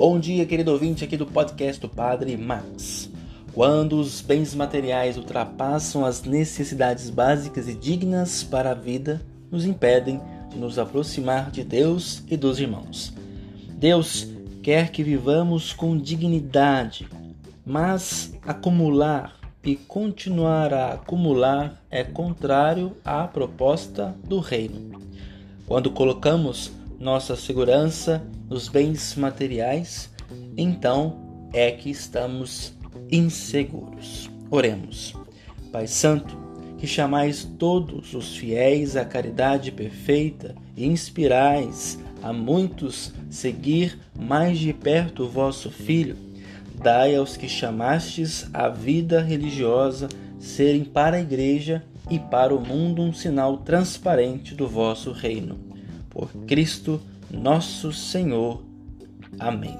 Bom dia, querido ouvinte aqui do podcast do Padre Max. Quando os bens materiais ultrapassam as necessidades básicas e dignas para a vida, nos impedem de nos aproximar de Deus e dos irmãos. Deus quer que vivamos com dignidade, mas acumular e continuar a acumular é contrário à proposta do reino. Quando colocamos nossa segurança nos bens materiais, então é que estamos inseguros. Oremos. Pai Santo, que chamais todos os fiéis à caridade perfeita e inspirais a muitos seguir mais de perto o vosso Filho, dai aos que chamastes a vida religiosa serem para a Igreja e para o mundo um sinal transparente do vosso reino. Por Cristo nosso Senhor. Amém.